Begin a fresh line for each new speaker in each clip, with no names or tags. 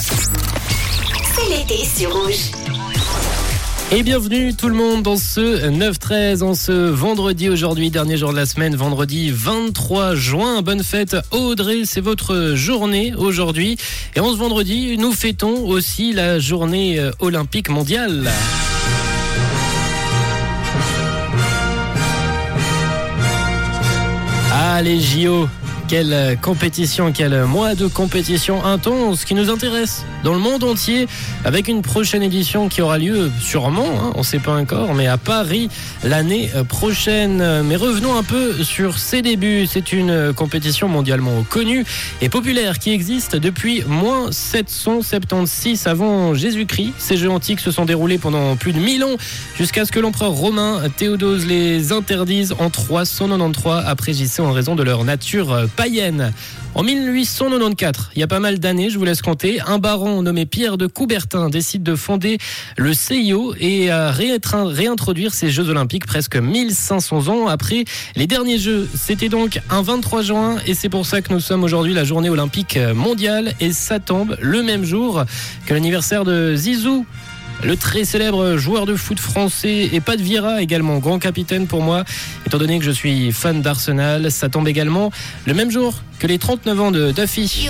C'est l'été sur Rouge.
Et bienvenue tout le monde dans ce 9-13, en ce vendredi aujourd'hui, dernier jour de la semaine, vendredi 23 juin. Bonne fête Audrey, c'est votre journée aujourd'hui. Et en ce vendredi, nous fêtons aussi la journée euh, olympique mondiale. Ah les JO quelle euh, compétition, quel mois de compétition intense qui nous intéresse dans le monde entier avec une prochaine édition qui aura lieu sûrement, hein, on ne sait pas encore, mais à Paris l'année euh, prochaine. Mais revenons un peu sur ses débuts. C'est une compétition mondialement connue et populaire qui existe depuis moins 776 avant Jésus-Christ. Ces jeux antiques se sont déroulés pendant plus de 1000 ans jusqu'à ce que l'empereur romain Théodose les interdise en 393 après JC en raison de leur nature euh, En 1894, il y a pas mal d'années, je vous laisse compter, un baron nommé Pierre de Coubertin décide de fonder le CIO et à réintroduire ces Jeux Olympiques presque 1500 ans après les derniers Jeux. C'était donc un 23 juin et c'est pour ça que nous sommes aujourd'hui la journée olympique mondiale et ça tombe le même jour que l'anniversaire de Zizou, le très célèbre joueur de foot français et Pat Vieira également grand capitaine pour moi. Étant donné que je suis fan d'Arsenal ça tombe également le même jour que les 39 ans de Duffy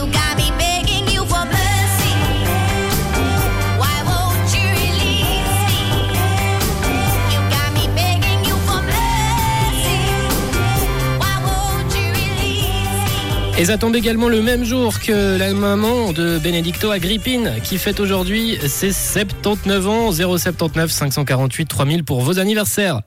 Et ça tombe également le même jour que la maman de Benedicto Agrippine qui fête aujourd'hui ses 79 ans 079 548 3000 pour vos anniversaires.